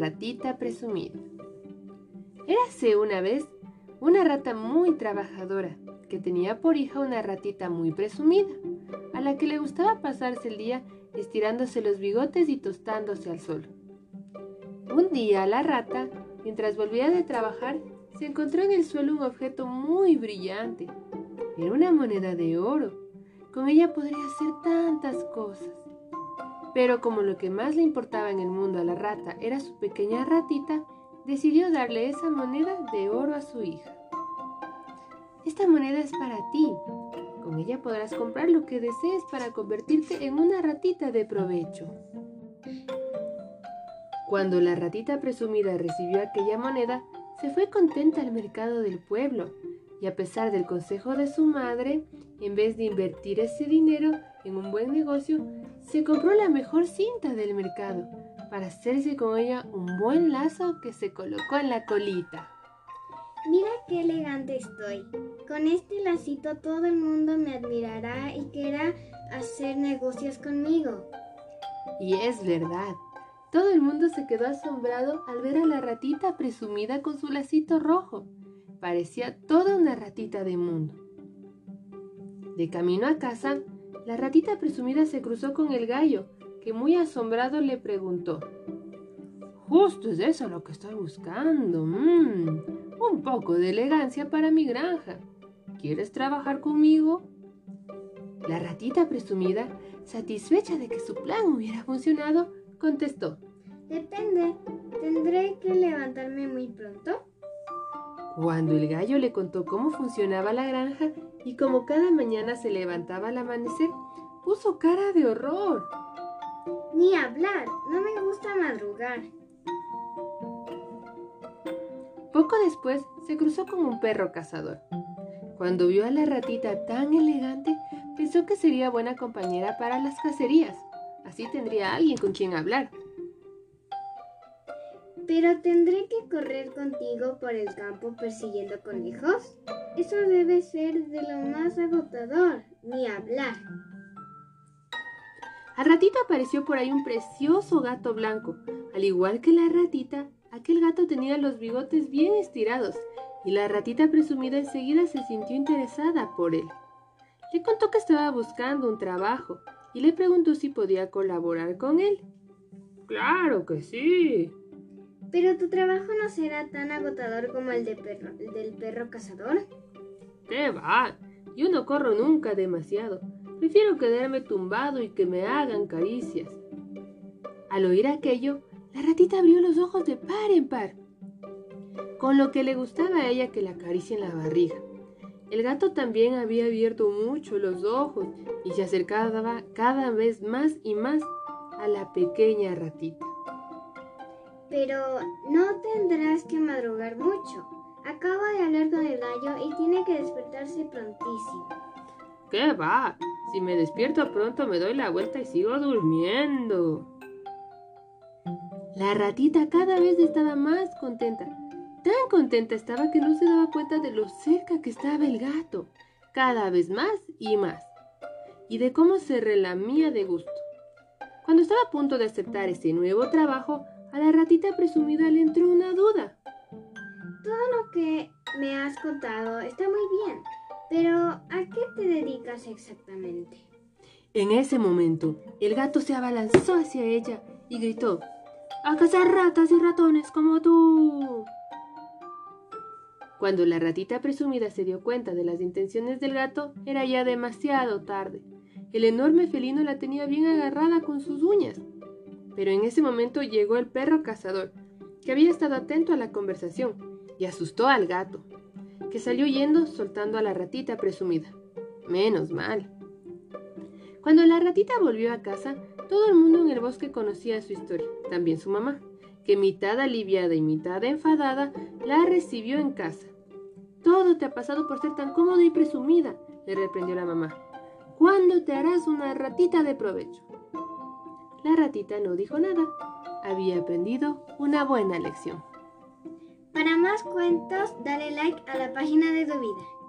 ratita presumida. Érase una vez una rata muy trabajadora que tenía por hija una ratita muy presumida, a la que le gustaba pasarse el día estirándose los bigotes y tostándose al sol. Un día la rata, mientras volvía de trabajar, se encontró en el suelo un objeto muy brillante. Era una moneda de oro. Con ella podría hacer tantas cosas. Pero como lo que más le importaba en el mundo a la rata era su pequeña ratita, decidió darle esa moneda de oro a su hija. Esta moneda es para ti. Con ella podrás comprar lo que desees para convertirte en una ratita de provecho. Cuando la ratita presumida recibió aquella moneda, se fue contenta al mercado del pueblo y a pesar del consejo de su madre, en vez de invertir ese dinero en un buen negocio, se compró la mejor cinta del mercado para hacerse con ella un buen lazo que se colocó en la colita. Mira qué elegante estoy. Con este lacito todo el mundo me admirará y querrá hacer negocios conmigo. Y es verdad. Todo el mundo se quedó asombrado al ver a la ratita presumida con su lacito rojo. Parecía toda una ratita de mundo. De camino a casa, la ratita presumida se cruzó con el gallo, que muy asombrado le preguntó. Justo es eso lo que estoy buscando. Mm, un poco de elegancia para mi granja. ¿Quieres trabajar conmigo? La ratita presumida, satisfecha de que su plan hubiera funcionado, contestó. Depende. ¿Tendré que levantarme muy pronto? Cuando el gallo le contó cómo funcionaba la granja y cómo cada mañana se levantaba al amanecer, puso cara de horror. Ni hablar, no me gusta madrugar. Poco después se cruzó con un perro cazador. Cuando vio a la ratita tan elegante, pensó que sería buena compañera para las cacerías. Así tendría alguien con quien hablar. ¿Pero tendré que correr contigo por el campo persiguiendo conejos? Eso debe ser de lo más agotador, ni hablar. Al ratito apareció por ahí un precioso gato blanco. Al igual que la ratita, aquel gato tenía los bigotes bien estirados y la ratita presumida enseguida se sintió interesada por él. Le contó que estaba buscando un trabajo y le preguntó si podía colaborar con él. Claro que sí, pero tu trabajo no será tan agotador como el, de perro, el del perro cazador. ¿Qué va? Yo no corro nunca demasiado. Prefiero quedarme tumbado y que me hagan caricias. Al oír aquello, la ratita abrió los ojos de par en par, con lo que le gustaba a ella que la en la barriga. El gato también había abierto mucho los ojos y se acercaba cada vez más y más a la pequeña ratita. Pero no tendrás que madrugar mucho. Acabo de hablar con el gallo y tiene que despertarse prontísimo. ¿Qué va? Si me despierto pronto me doy la vuelta y sigo durmiendo. La ratita cada vez estaba más contenta. Tan contenta estaba que no se daba cuenta de lo cerca que estaba el gato. Cada vez más y más. Y de cómo se relamía de gusto. Cuando estaba a punto de aceptar ese nuevo trabajo, a la ratita presumida le entró una duda. Todo lo que me has contado está muy bien, pero ¿a qué te dedicas exactamente? En ese momento, el gato se abalanzó hacia ella y gritó, ¡A cazar ratas y ratones como tú! Cuando la ratita presumida se dio cuenta de las intenciones del gato, era ya demasiado tarde. El enorme felino la tenía bien agarrada con sus uñas pero en ese momento llegó el perro cazador, que había estado atento a la conversación, y asustó al gato, que salió yendo soltando a la ratita presumida. Menos mal. Cuando la ratita volvió a casa, todo el mundo en el bosque conocía su historia, también su mamá, que mitad aliviada y mitad enfadada la recibió en casa. Todo te ha pasado por ser tan cómoda y presumida, le reprendió la mamá. ¿Cuándo te harás una ratita de provecho? La ratita no dijo nada. Había aprendido una buena lección. Para más cuentos, dale like a la página de Tu Vida.